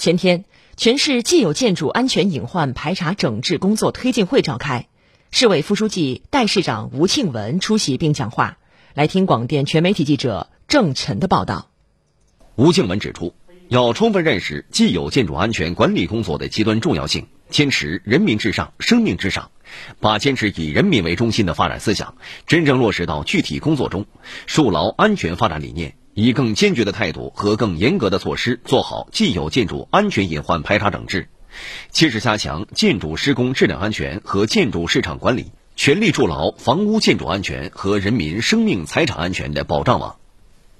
前天，全市既有建筑安全隐患排查整治工作推进会召开，市委副书记、代市长吴庆文出席并讲话。来听广电全媒体记者郑晨的报道。吴庆文指出，要充分认识既有建筑安全管理工作的极端重要性，坚持人民至上、生命至上，把坚持以人民为中心的发展思想真正落实到具体工作中，树牢安全发展理念。以更坚决的态度和更严格的措施做好既有建筑安全隐患排查整治，切实加强建筑施工质量安全和建筑市场管理，全力筑牢房屋建筑安全和人民生命财产安全的保障网。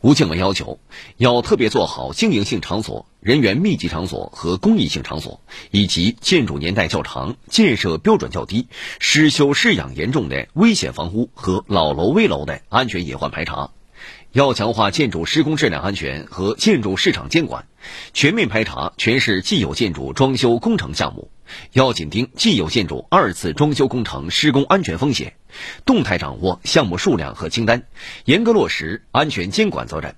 吴庆文要求，要特别做好经营性场所、人员密集场所和公益性场所，以及建筑年代较长、建设标准较低、失修失养严重的危险房屋和老楼危楼的安全隐患排查。要强化建筑施工质量安全和建筑市场监管，全面排查全市既有建筑装修工程项目，要紧盯既有建筑二次装修工程施工安全风险，动态掌握项目数量和清单，严格落实安全监管责任。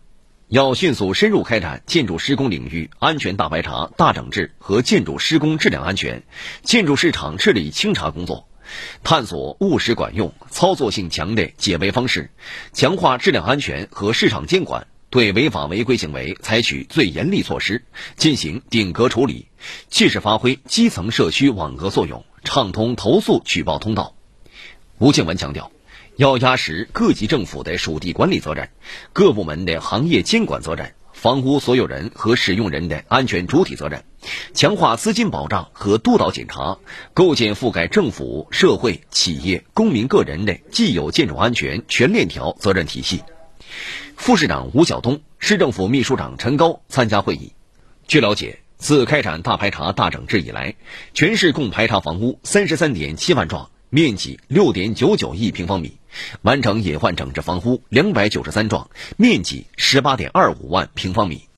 要迅速深入开展建筑施工领域安全大排查、大整治和建筑施工质量安全、建筑市场治理清查工作。探索务实管用、操作性强的解围方式，强化质量安全和市场监管，对违法违规行为采取最严厉措施，进行顶格处理，切实发挥基层社区网格作用，畅通投诉举报通道。吴庆文强调，要压实各级政府的属地管理责任、各部门的行业监管责任。房屋所有人和使用人的安全主体责任，强化资金保障和督导检查，构建覆盖政府、社会、企业、公民个人的既有建筑安全全链条责任体系。副市长吴晓东、市政府秘书长陈高参加会议。据了解，自开展大排查、大整治以来，全市共排查房屋三十三点七万幢，面积六点九九亿平方米。完成隐患整治房屋两百九十三幢，面积十八点二五万平方米。